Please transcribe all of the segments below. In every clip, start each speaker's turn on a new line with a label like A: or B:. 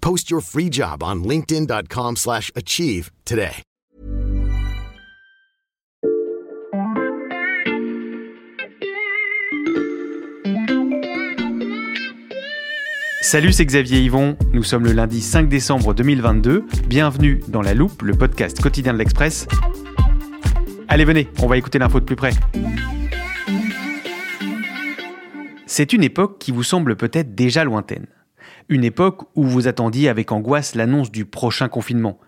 A: Post your free job on linkedin.com/achieve slash achieve today.
B: Salut, c'est Xavier Yvon. Nous sommes le lundi 5 décembre 2022. Bienvenue dans La Loupe, le podcast quotidien de l'Express. Allez, venez, on va écouter l'info de plus près. C'est une époque qui vous semble peut-être déjà lointaine. Une époque où vous attendiez avec angoisse l'annonce du prochain confinement,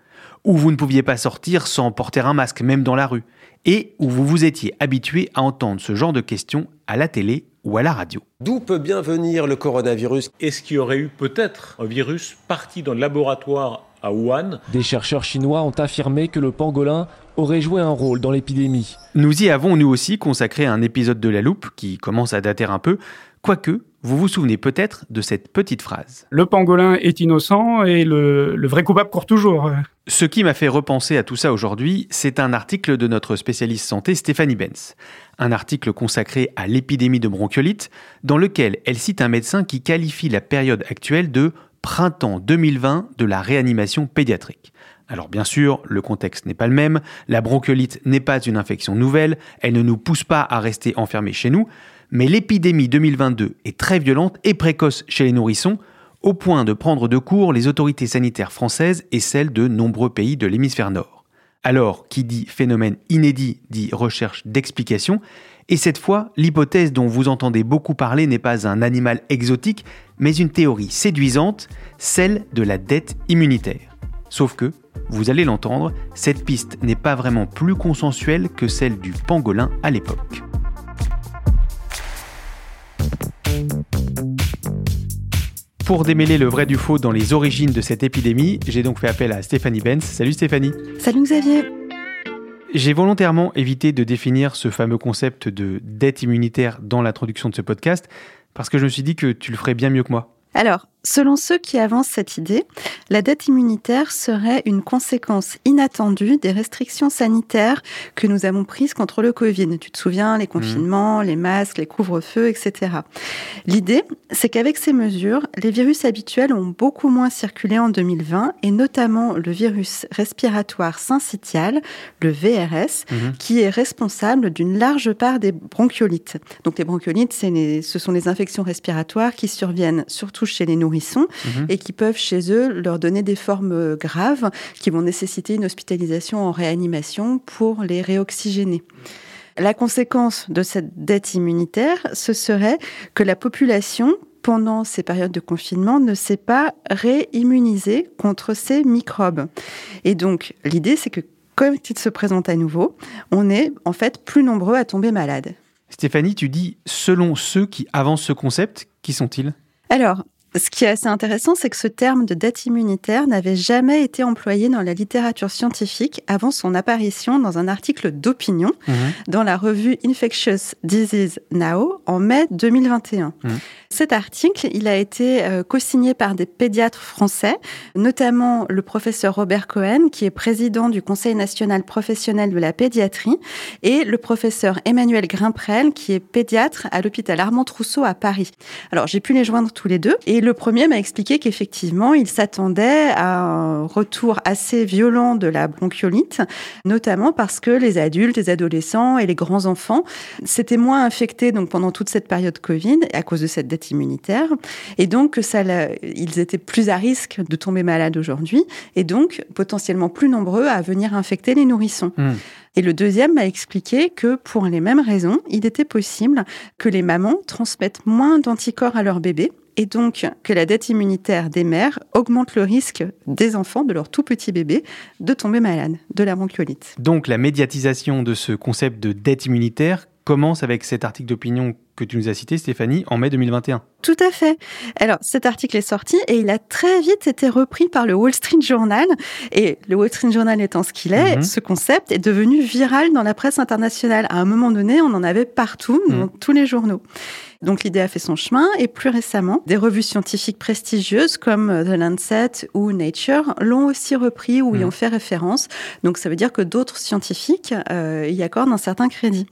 B: où vous ne pouviez pas sortir sans porter un masque même dans la rue, et où vous vous étiez habitué à entendre ce genre de questions à la télé ou à la radio.
C: D'où peut bien venir le coronavirus?
D: Est-ce qu'il y aurait eu peut-être un virus parti dans le laboratoire à Wuhan?
E: Des chercheurs chinois ont affirmé que le pangolin aurait joué un rôle dans l'épidémie.
B: Nous y avons nous aussi consacré un épisode de La Loupe qui commence à dater un peu, quoique vous vous souvenez peut-être de cette petite phrase.
F: Le pangolin est innocent et le, le vrai coupable court toujours.
B: Ce qui m'a fait repenser à tout ça aujourd'hui, c'est un article de notre spécialiste santé Stéphanie Benz. Un article consacré à l'épidémie de bronchiolite, dans lequel elle cite un médecin qui qualifie la période actuelle de printemps 2020 de la réanimation pédiatrique. Alors bien sûr, le contexte n'est pas le même, la bronchiolite n'est pas une infection nouvelle, elle ne nous pousse pas à rester enfermés chez nous, mais l'épidémie 2022 est très violente et précoce chez les nourrissons, au point de prendre de court les autorités sanitaires françaises et celles de nombreux pays de l'hémisphère nord. Alors, qui dit phénomène inédit dit recherche d'explication, et cette fois, l'hypothèse dont vous entendez beaucoup parler n'est pas un animal exotique, mais une théorie séduisante, celle de la dette immunitaire. Sauf que, vous allez l'entendre, cette piste n'est pas vraiment plus consensuelle que celle du pangolin à l'époque. Pour démêler le vrai du faux dans les origines de cette épidémie, j'ai donc fait appel à Stéphanie Benz. Salut Stéphanie.
G: Salut Xavier.
B: J'ai volontairement évité de définir ce fameux concept de dette immunitaire dans l'introduction de ce podcast parce que je me suis dit que tu le ferais bien mieux que moi.
G: Alors, selon ceux qui avancent cette idée, la dette immunitaire serait une conséquence inattendue des restrictions sanitaires que nous avons prises contre le Covid. Tu te souviens, les confinements, les masques, les couvre-feux, etc. L'idée, c'est qu'avec ces mesures, les virus habituels ont beaucoup moins circulé en 2020, et notamment le virus respiratoire syncytial, le VRS,
B: Mhm.
G: qui est responsable d'une large part des bronchiolites. Donc les bronchiolites, les- ce sont les infections respiratoires qui surviennent surtout chez les nourrissons
B: Mhm.
G: et qui peuvent chez eux leur donner des formes euh, graves qui vont nécessiter une hospitalisation en réanimation pour les réoxygéner. La conséquence de cette dette immunitaire, ce serait que la population pendant ces périodes de confinement ne s'est pas réimmunisée contre ces microbes. Et donc, l'idée, c'est que quand ils se présentent à nouveau, on est en fait plus nombreux à tomber malade.
B: Stéphanie, tu dis selon ceux qui avancent ce concept, qui sont-ils?
G: Alors, ce qui est assez intéressant, c'est que ce terme de dette immunitaire n'avait jamais été employé dans la littérature scientifique avant son apparition dans un article d'opinion dans la revue Infectious Disease Now en mai 2021.
B: Mhm.
G: Cet article, il a été euh, co-signé par des pédiatres français, notamment le professeur Robert Cohen, qui est président du Conseil national professionnel de la pédiatrie, et le professeur Emmanuel Grimprel, qui est pédiatre à l'hôpital Armand Trousseau à Paris. Alors, j'ai pu les joindre tous les deux, et le premier m'a expliqué qu'effectivement, il s'attendait à un retour assez violent de la bronchiolite, notamment parce que les adultes, les adolescents et les grands enfants s'étaient moins infectés donc pendant toute cette période Covid à cause de cette dette immunitaire, et donc ça, ils étaient plus à risque de tomber malades aujourd'hui, et donc potentiellement plus nombreux à venir infecter les nourrissons. Mmh. Et le deuxième m'a expliqué que pour les mêmes raisons, il était possible que les mamans transmettent moins d'anticorps à leurs bébés et donc que la dette immunitaire des mères augmente le risque des enfants, de leurs tout petits bébés, de tomber malades de la bronchiolite.
B: Donc la médiatisation de ce concept de dette immunitaire commence avec cet article d'opinion que tu nous as cité, Stéphanie, en mai 2021.
G: Tout à fait. Alors, cet article est sorti et il a très vite été repris par le Wall Street Journal. Et le Wall Street Journal étant ce qu'il est, mhm. ce concept est devenu viral dans la presse internationale. À un moment donné, on en avait partout, mhm. dans tous les journaux. Donc l'idée a fait son chemin et plus récemment, des revues scientifiques prestigieuses comme The Lancet ou Nature l'ont aussi repris ou y mhm. ont fait référence. Donc ça veut dire que d'autres scientifiques euh, y accordent un certain crédit.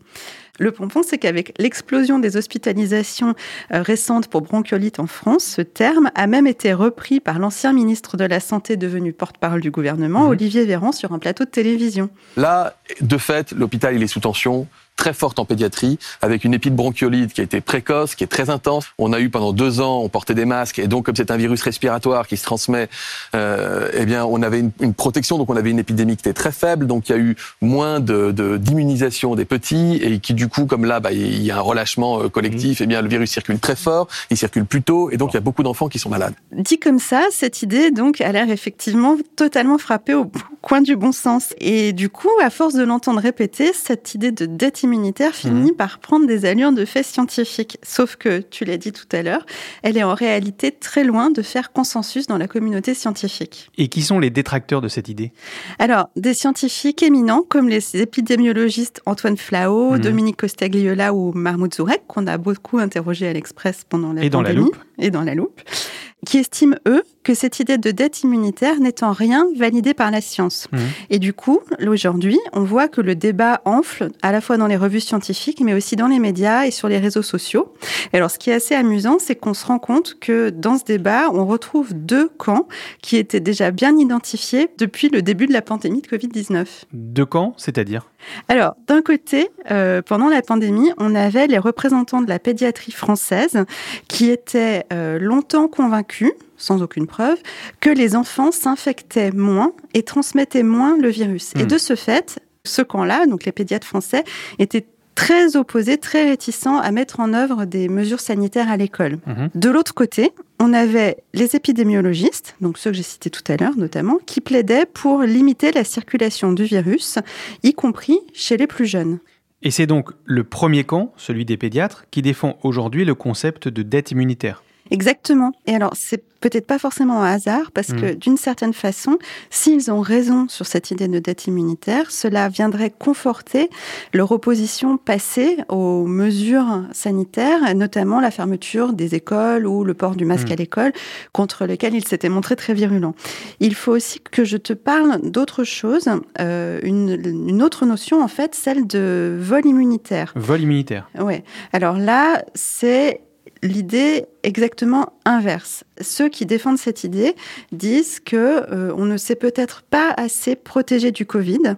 G: Le pompon, c'est qu'avec l'explosion des hospitalisations euh, récentes pour bronchiolite en France, ce terme a même été repris par l'ancien ministre de la Santé devenu porte-parole du gouvernement, mhm. Olivier Véran, sur un plateau de télévision.
H: Là, de fait, l'hôpital, il est sous tension très forte en pédiatrie, avec une épidebronchiolite qui a été précoce, qui est très intense. On a eu pendant deux ans, on portait des masques, et donc comme c'est un virus respiratoire qui se transmet, euh, eh bien on avait une, protection, donc on avait une épidémie qui était très faible, donc il y a eu moins de d'immunisation des petits, et qui du coup, comme là, bah, il y a un relâchement euh, collectif, mmh. eh bien le virus circule très fort, il circule plus tôt, et donc il y a beaucoup d'enfants qui sont malades.
G: Dit comme ça, cette idée donc a l'air effectivement totalement frappée au coin du bon sens, et du coup, à force de l'entendre répéter, cette idée de dette immunitaire finit mhm. par prendre des allures de fait scientifique. Sauf que, tu l'as dit tout à l'heure, elle est en réalité très loin de faire consensus dans la communauté scientifique.
B: Et qui sont les détracteurs de cette idée?
G: Alors, des scientifiques éminents comme les épidémiologistes Antoine Flao, mhm. Dominique Costagliola ou Mahmoud Zourek, qu'on a beaucoup interrogé à l'Express pendant la
B: et
G: Dans
B: la loupe.
G: Et dans la loupe qui estiment, eux, que cette idée de dette immunitaire n'est en rien validée par la science. Mmh. Et du coup, aujourd'hui, on voit que le débat enfle à la fois dans les revues scientifiques, mais aussi dans les médias et sur les réseaux sociaux. Et alors, ce qui est assez amusant, c'est qu'on se rend compte que dans ce débat, on retrouve deux camps qui étaient déjà bien identifiés depuis le début de la pandémie de Covid-19.
B: Deux camps, c'est-à-dire?
G: Alors, d'un côté, euh, pendant la pandémie, on avait les représentants de la pédiatrie française qui étaient euh, longtemps convaincus sans aucune preuve, que les enfants s'infectaient moins et transmettaient moins le virus. Et hmm. de ce fait, ce camp-là, donc les pédiatres français, étaient très opposés, très réticents à mettre en œuvre des mesures sanitaires à l'école. Hmm. De l'autre côté, on avait les épidémiologistes, donc ceux que j'ai cités tout à l'heure notamment, qui plaidaient pour limiter la circulation du virus, y compris chez les plus jeunes.
B: Et c'est donc le premier camp, celui des pédiatres, qui défend aujourd'hui le concept de dette immunitaire.
G: Exactement. Et alors, c'est peut-être pas forcément un hasard, parce que mm. d'une certaine façon, s'ils ont raison sur cette idée de dette immunitaire, cela viendrait conforter leur opposition passée aux mesures sanitaires, notamment la fermeture des écoles ou le port du masque mm. à l'école, contre lesquels ils s'étaient montrés très virulents. Il faut aussi que je te parle d'autre chose, euh, une, une autre notion en fait, celle de vol immunitaire.
B: Vol immunitaire.
G: Ouais. Alors là, c'est l'idée exactement inverse. Ceux qui défendent cette idée disent que euh, on ne s'est peut-être pas assez protégé du Covid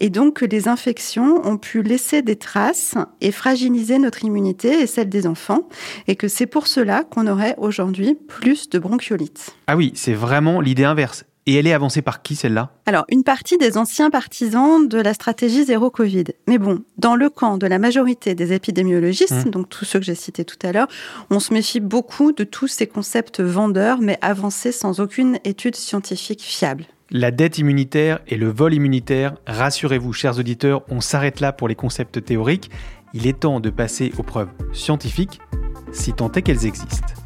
G: et donc que les infections ont pu laisser des traces et fragiliser notre immunité et celle des enfants et que c'est pour cela qu'on aurait aujourd'hui plus de bronchiolite.
B: Ah oui, c'est vraiment l'idée inverse. Et elle est avancée par qui celle-là?
G: Alors, une partie des anciens partisans de la stratégie zéro Covid. Mais bon, dans le camp de la majorité des épidémiologistes, mmh. donc tous ceux que j'ai cités tout à l'heure, on se méfie beaucoup de tous ces concepts vendeurs, mais avancés sans aucune étude scientifique fiable.
B: La dette immunitaire et le vol immunitaire, rassurez-vous, chers auditeurs, on s'arrête là pour les concepts théoriques. Il est temps de passer aux preuves scientifiques, si tant est qu'elles existent.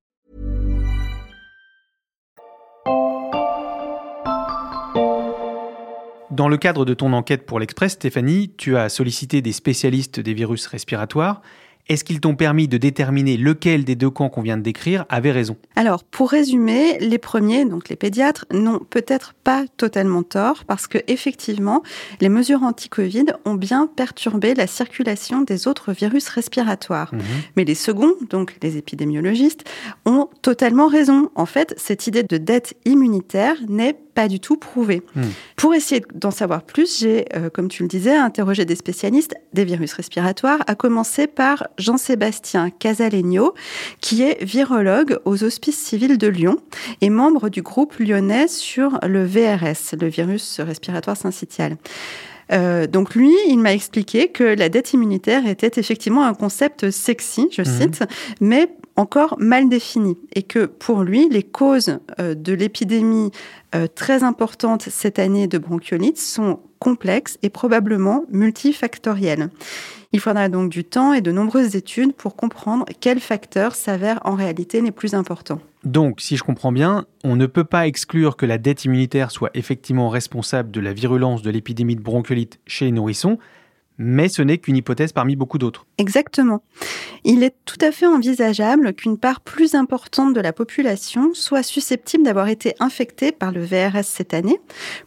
B: Dans le cadre de ton enquête pour l'Express, Stéphanie, tu as sollicité des spécialistes des virus respiratoires. Est-ce qu'ils t'ont permis de déterminer lequel des deux camps qu'on vient de décrire avait raison?
G: Alors, pour résumer, les premiers, donc les pédiatres, n'ont peut-être pas totalement tort parce que effectivement, les mesures anti-Covid ont bien perturbé la circulation des autres virus respiratoires.
B: Mhm.
G: Mais les seconds, donc les épidémiologistes, ont totalement raison. En fait, cette idée de dette immunitaire n'est pas du tout prouvée.
B: Hmm.
G: Pour essayer d'en savoir plus, j'ai, euh, comme tu le disais, interrogé des spécialistes des virus respiratoires, à commencer par Jean-Sébastien Casalegno, qui est virologue aux Hospices civils de Lyon et membre du groupe lyonnais sur le VRS, le virus respiratoire syncytial. Euh, donc lui, il m'a expliqué que la dette immunitaire était effectivement un concept sexy, je cite, mais encore mal défini, et que pour lui, les causes euh, de l'épidémie euh, très importante cette année de bronchiolite sont complexes et probablement multifactorielles. Il faudra donc du temps et de nombreuses études pour comprendre quels facteurs s'avèrent en réalité les plus importants.
B: Donc, si je comprends bien, on ne peut pas exclure que la dette immunitaire soit effectivement responsable de la virulence de l'épidémie de bronchiolite chez les nourrissons, mais ce n'est qu'une hypothèse parmi beaucoup d'autres.
G: Exactement. Il est tout à fait envisageable qu'une part plus importante de la population soit susceptible d'avoir été infectée par le VRS cette année.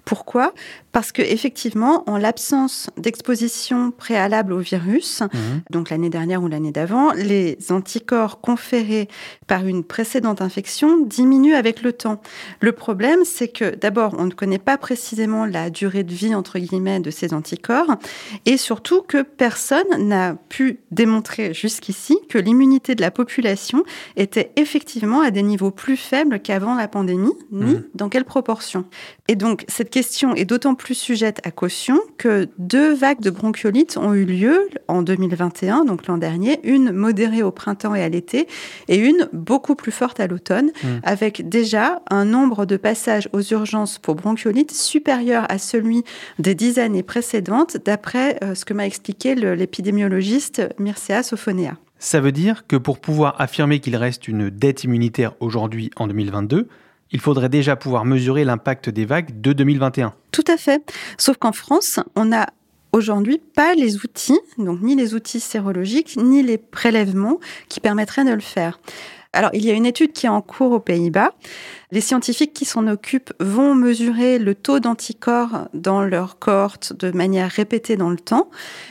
G: Pourquoi? Parce que effectivement, en l'absence d'exposition préalable au virus, donc l'année dernière ou l'année d'avant, les anticorps conférés par une précédente infection diminuent avec le temps. Le problème, c'est que d'abord, on ne connaît pas précisément la durée de vie entre guillemets de ces anticorps, et surtout que personne n'a pu démontrer jusqu'ici que l'immunité de la population était effectivement à des niveaux plus faibles qu'avant la pandémie, ni dans quelle proportion. Et donc, cette question est d'autant plus sujette à caution que deux vagues de bronchiolite ont eu lieu en 2021, donc l'an dernier, une modérée au printemps et à l'été, et une beaucoup plus forte à l'automne, avec déjà un nombre de passages aux urgences pour bronchiolite supérieur à celui des dix années précédentes, d'après euh, ce que m'a expliqué l'épidémiologiste Mircea Sofonea.
B: Ça veut dire que pour pouvoir affirmer qu'il reste une dette immunitaire aujourd'hui en 2022, il faudrait déjà pouvoir mesurer l'impact des vagues de 2021.
G: Tout à fait. Sauf qu'en France, on n'a aujourd'hui pas les outils, donc ni les outils sérologiques, ni les prélèvements qui permettraient de le faire. Alors, il y a une étude qui est en cours aux Pays-Bas. Les scientifiques qui s'en occupent vont mesurer le taux d'anticorps dans leur cohorte de manière répétée dans le temps.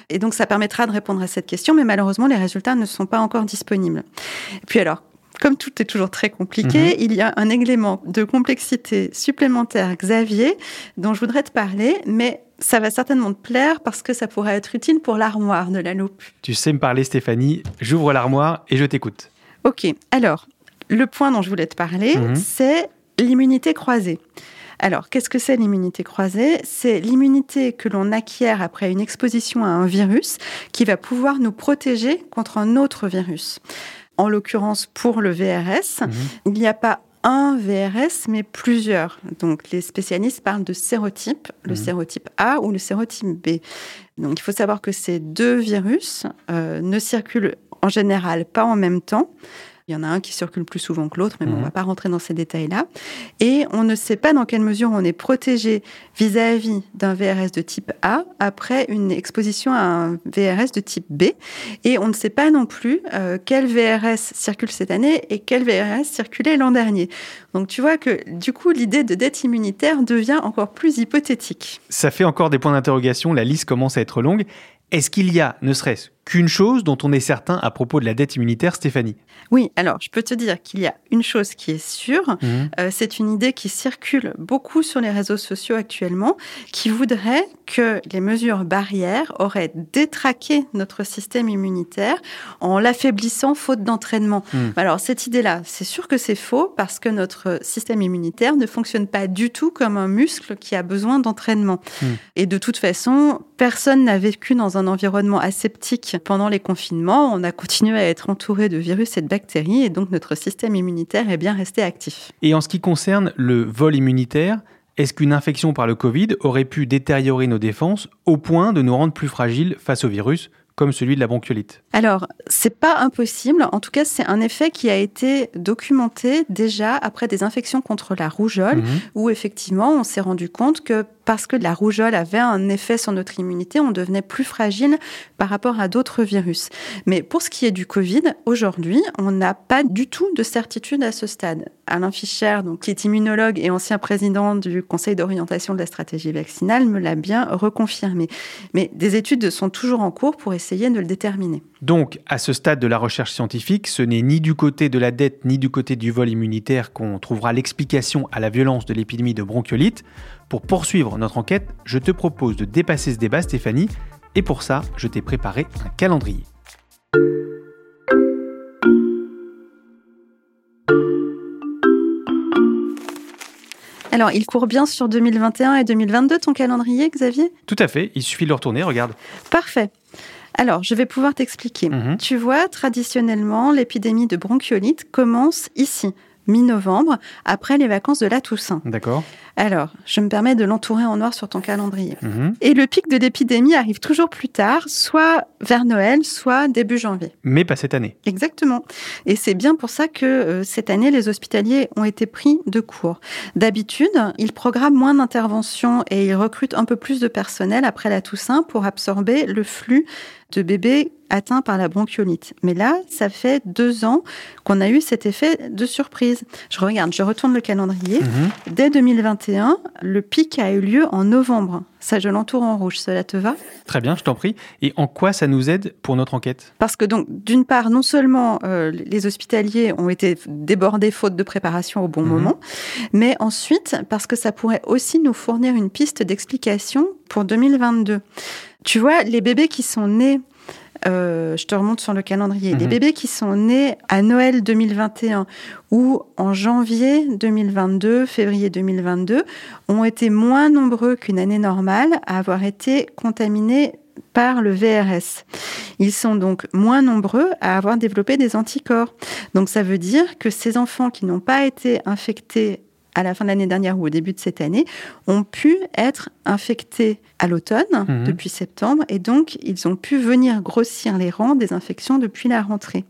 G: Et donc, ça permettra de répondre à cette question, mais malheureusement, les résultats ne sont pas encore disponibles. Et puis alors, comme tout est toujours très compliqué, il y a un élément de complexité supplémentaire, Xavier, dont je voudrais te parler, mais ça va certainement te plaire parce que ça pourrait être utile pour l'armoire de la loupe.
B: Tu sais me parler Stéphanie, j'ouvre l'armoire et je t'écoute.
G: Ok, alors, le point dont je voulais te parler,
B: Mhm.
G: c'est l'immunité croisée. Alors, qu'est-ce que c'est l'immunité croisée? C'est l'immunité que l'on acquiert après une exposition à un virus qui va pouvoir nous protéger contre un autre virus. En l'occurrence, pour le VRS, il n'y a pas un VRS, mais plusieurs. Donc, les spécialistes parlent de sérotypes, le sérotype A ou le sérotype B. Donc, il faut savoir que ces deux virus euh, ne circulent en général pas en même temps. Il y en a un qui circule plus souvent que l'autre, mais bon, on ne va pas rentrer dans ces détails-là. Et on ne sait pas dans quelle mesure on est protégé vis-à-vis d'un VRS de type A après une exposition à un VRS de type B. Et on ne sait pas non plus euh, quel VRS circule cette année et quel VRS circulait l'an dernier. Donc tu vois que du coup, l'idée de dette immunitaire devient encore plus hypothétique.
B: Ça fait encore des points d'interrogation, la liste commence à être longue. Est-ce qu'il y a, ne serait-ce qu'une chose dont on est certain à propos de la dette immunitaire, Stéphanie
G: Oui, alors je peux te dire qu'il y a une chose qui est sûre,
B: Mhm.
G: euh, c'est une idée qui circule beaucoup sur les réseaux sociaux actuellement, qui voudrait que les mesures barrières auraient détraqué notre système immunitaire en l'affaiblissant faute d'entraînement.
B: Mhm.
G: Alors cette idée-là, c'est sûr que c'est faux parce que notre système immunitaire ne fonctionne pas du tout comme un muscle qui a besoin d'entraînement.
B: Mhm.
G: Et de toute façon, personne n'a vécu dans un environnement aseptique pendant les confinements. On a continué à être entouré de virus et de bactéries et donc notre système immunitaire est bien resté actif.
B: Et en ce qui concerne le vol immunitaire, Est-ce qu'une infection par le Covid aurait pu détériorer nos défenses au point de nous rendre plus fragiles face au virus comme celui de la bronchiolite?
G: Alors, c'est pas impossible. En tout cas, c'est un effet qui a été documenté déjà après des infections contre la rougeole, mhm. où effectivement, on s'est rendu compte que parce que la rougeole avait un effet sur notre immunité, on devenait plus fragile par rapport à d'autres virus. Mais pour ce qui est du Covid, aujourd'hui, on n'a pas du tout de certitude à ce stade. Alain Fischer, donc, qui est immunologue et ancien président du Conseil d'orientation de la stratégie vaccinale, me l'a bien reconfirmé. Mais des études sont toujours en cours pour essayer de le déterminer.
B: Donc, à ce stade de la recherche scientifique, ce n'est ni du côté de la dette ni du côté du vol immunitaire qu'on trouvera l'explication à la violence de l'épidémie de bronchiolite. Pour poursuivre notre enquête, je te propose de dépasser ce débat, Stéphanie, et pour ça, je t'ai préparé un calendrier.
G: Alors, il court bien sur 2021 et 2022, ton calendrier, Xavier?
B: Tout à fait, il suffit de le retourner, regarde.
G: Parfait. Alors, je vais pouvoir t'expliquer. Mhm. Tu vois, traditionnellement, l'épidémie de bronchiolite commence ici, mi-novembre, après les vacances de la Toussaint.
B: D'accord.
G: Alors, je me permets de l'entourer en noir sur ton calendrier.
B: Mhm.
G: Et le pic de l'épidémie arrive toujours plus tard, soit vers Noël, soit début janvier.
B: Mais pas cette année.
G: Exactement. Et c'est bien pour ça que euh, cette année, les hospitaliers ont été pris de court. D'habitude, ils programment moins d'interventions et ils recrutent un peu plus de personnel après la Toussaint pour absorber le flux de bébés atteints par la bronchiolite. Mais là, ça fait deux ans qu'on a eu cet effet de surprise. Je regarde, je retourne le calendrier.
B: Mhm.
G: Dès 2021, le pic a eu lieu en novembre. Ça, je l'entoure en rouge. Cela te va?
B: Très bien, je t'en prie. Et en quoi ça nous aide pour notre enquête?
G: Parce que donc, d'une part, non seulement euh, les hospitaliers ont été débordés faute de préparation au bon
B: Mhm.
G: moment, mais ensuite parce que ça pourrait aussi nous fournir une piste d'explication pour 2022. Tu vois, les bébés qui sont nés euh, je te remonte sur le calendrier. Les
B: Mhm.
G: bébés qui sont nés à Noël 2021 ou en janvier 2022, février 2022, ont été moins nombreux qu'une année normale à avoir été contaminés par le VRS. Ils sont donc moins nombreux à avoir développé des anticorps. Donc ça veut dire que ces enfants qui n'ont pas été infectés à la fin de l'année dernière ou au début de cette année, ont pu être infectés à l'automne,
B: Mhm.
G: depuis septembre, et donc ils ont pu venir grossir les rangs des infections depuis la rentrée.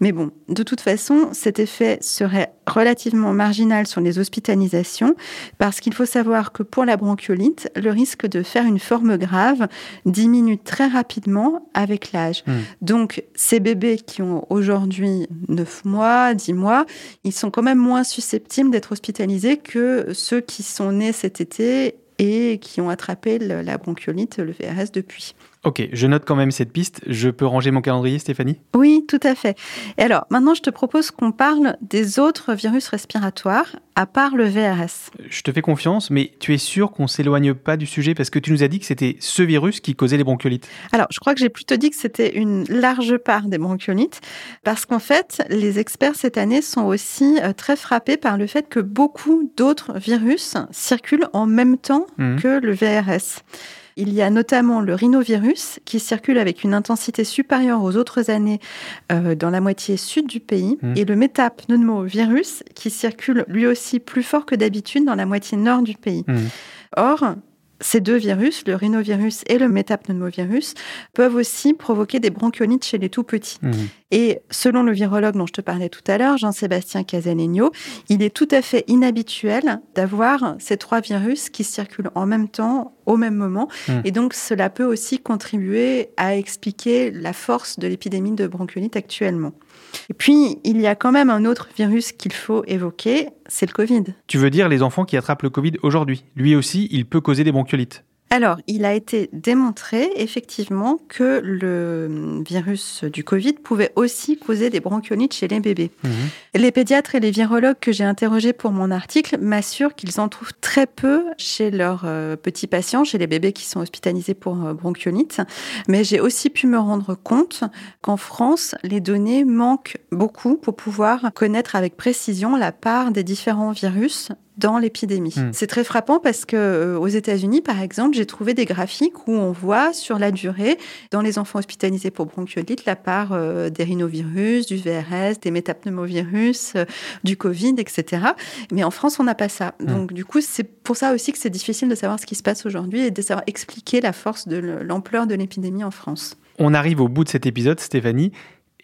G: Mais bon, de toute façon, cet effet serait relativement marginal sur les hospitalisations, parce qu'il faut savoir que pour la bronchiolite, le risque de faire une forme grave diminue très rapidement avec l'âge.
B: Mhm.
G: Donc, ces bébés qui ont aujourd'hui 9 mois, 10 mois, ils sont quand même moins susceptibles d'être hospitalisés que ceux qui sont nés cet été et qui ont attrapé le- la bronchiolite, le VRS depuis.
B: Ok, je note quand même cette piste. Je peux ranger mon calendrier, Stéphanie?
G: Oui, tout à fait. Et alors, maintenant, je te propose qu'on parle des autres virus respiratoires, à part le VRS.
B: Je te fais confiance, mais tu es sûr qu'on s'éloigne pas du sujet parce que tu nous as dit que c'était ce virus qui causait les bronchiolites.
G: Alors, je crois que j'ai plutôt dit que c'était une large part des bronchiolites, parce qu'en fait, les experts cette année sont aussi euh, très frappés par le fait que beaucoup d'autres virus circulent en même temps
B: Mhm.
G: que le VRS. Il y a notamment le rhinovirus qui circule avec une intensité supérieure aux autres années euh, dans la moitié sud du pays
B: Mhm.
G: et le métapneumovirus qui circule lui aussi plus fort que d'habitude dans la moitié nord du pays.
B: Mhm.
G: Or, ces deux virus, le rhinovirus et le métapneumovirus, peuvent aussi provoquer des bronchiolites chez les tout petits.
B: Mhm.
G: Et selon le virologue dont je te parlais tout à l'heure, Jean-Sébastien Casalegno, il est tout à fait inhabituel d'avoir ces trois virus qui circulent en même temps, au même moment.
B: Mhm.
G: Et donc, cela peut aussi contribuer à expliquer la force de l'épidémie de bronchiolite actuellement. Et puis, il y a quand même un autre virus qu'il faut évoquer, c'est le Covid.
B: Tu veux dire les enfants qui attrapent le Covid aujourd'hui Lui aussi, il peut causer des bronchiolites.
G: Alors, il a été démontré effectivement que le virus du Covid pouvait aussi causer des bronchiolites chez les bébés.
B: Mhm.
G: Les pédiatres et les virologues que j'ai interrogés pour mon article m'assurent qu'ils en trouvent très peu chez leurs euh, petits patients, chez les bébés qui sont hospitalisés pour euh, bronchiolite. Mais j'ai aussi pu me rendre compte qu'en France, les données manquent beaucoup pour pouvoir connaître avec précision la part des différents virus dans l'épidémie. Hmm. C'est très frappant parce que euh, aux États-Unis, par exemple, j'ai trouvé des graphiques où on voit sur la durée, dans les enfants hospitalisés pour bronchiolite, la part euh, des rhinovirus, du VRS, des métapneumovirus, euh, du Covid, etc. Mais en France, on n'a pas ça. Hmm. Donc, du coup, c'est pour ça aussi que c'est difficile de savoir ce qui se passe aujourd'hui et de savoir expliquer la force de l'ampleur de l'épidémie en France.
B: On arrive au bout de cet épisode, Stéphanie.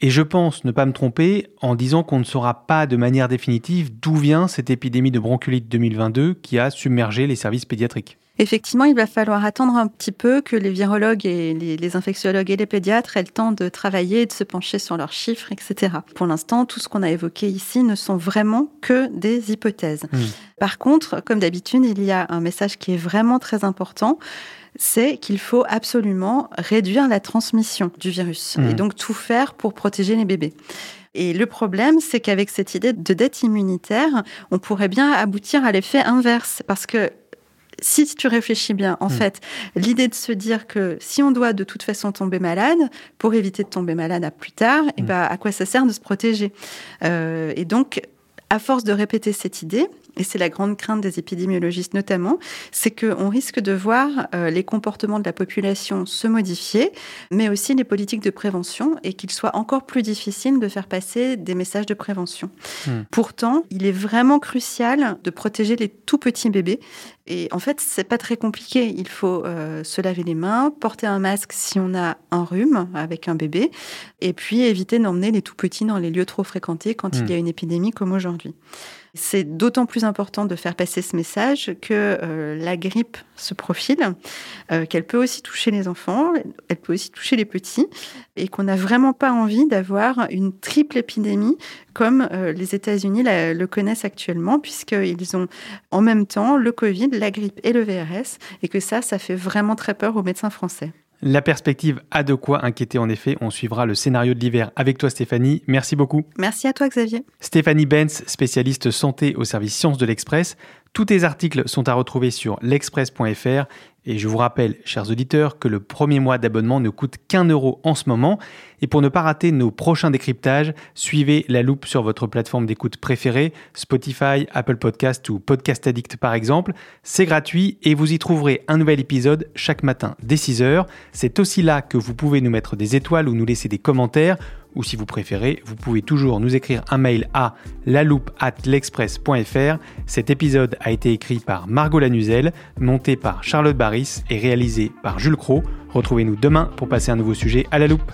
B: Et je pense ne pas me tromper en disant qu'on ne saura pas de manière définitive d'où vient cette épidémie de bronchiolite 2022 qui a submergé les services pédiatriques.
G: Effectivement, il va falloir attendre un petit peu que les virologues et les, infectiologues et les pédiatres aient le temps de travailler et de se pencher sur leurs chiffres, etc. Pour l'instant, tout ce qu'on a évoqué ici ne sont vraiment que des hypothèses. Hmm. Par contre, comme d'habitude, il y a un message qui est vraiment très important c'est qu'il faut absolument réduire la transmission du virus et mmh. donc tout faire pour protéger les bébés. Et le problème, c'est qu'avec cette idée de dette immunitaire, on pourrait bien aboutir à l'effet inverse parce que si tu réfléchis bien, en mmh. fait, l'idée de se dire que si on doit de toute façon tomber malade, pour éviter de tomber malade à plus tard, et eh mmh. ben, à quoi ça sert de se protéger? Euh, Et donc, à force de répéter cette idée, et c'est la grande crainte des épidémiologistes notamment, c'est qu'on risque de voir euh, les comportements de la population se modifier, mais aussi les politiques de prévention, et qu'il soit encore plus difficile de faire passer des messages de prévention. Hmm. Pourtant, il est vraiment crucial de protéger les tout petits bébés. Et en fait, c'est pas très compliqué. Il faut euh, se laver les mains, porter un masque si on a un rhume avec un bébé, et puis éviter d'emmener les tout petits dans les lieux trop fréquentés quand il y a hmm. une épidémie comme aujourd'hui. C'est d'autant plus important de faire passer ce message que euh, la grippe se profile, euh, qu'elle peut aussi toucher les enfants, elle peut aussi toucher les petits, et qu'on n'a vraiment pas envie d'avoir une triple épidémie comme les États-Unis le connaissent actuellement, puisqu'ils ont en même temps le Covid, la grippe et le VRS, et que ça, ça fait vraiment très peur aux médecins français.
B: La perspective a de quoi inquiéter en effet. On suivra le scénario de l'hiver avec toi Stéphanie. Merci beaucoup.
G: Merci à toi Xavier.
B: Stéphanie Benz, spécialiste santé au service sciences de l'Express. Tous tes articles sont à retrouver sur l'express.fr et je vous rappelle, chers auditeurs, que le premier mois d'abonnement ne coûte qu'un euro en ce moment. Et pour ne pas rater nos prochains décryptages, suivez la loupe sur votre plateforme d'écoute préférée, Spotify, Apple Podcast ou Podcast Addict par exemple. C'est gratuit et vous y trouverez un nouvel épisode chaque matin dès 6h. C'est aussi là que vous pouvez nous mettre des étoiles ou nous laisser des commentaires ou si vous préférez, vous pouvez toujours nous écrire un mail à l'express.fr. Cet épisode a été écrit par Margot Lanuzel, monté par Charlotte Barris et réalisé par Jules Cro. Retrouvez-nous demain pour passer un nouveau sujet à la loupe.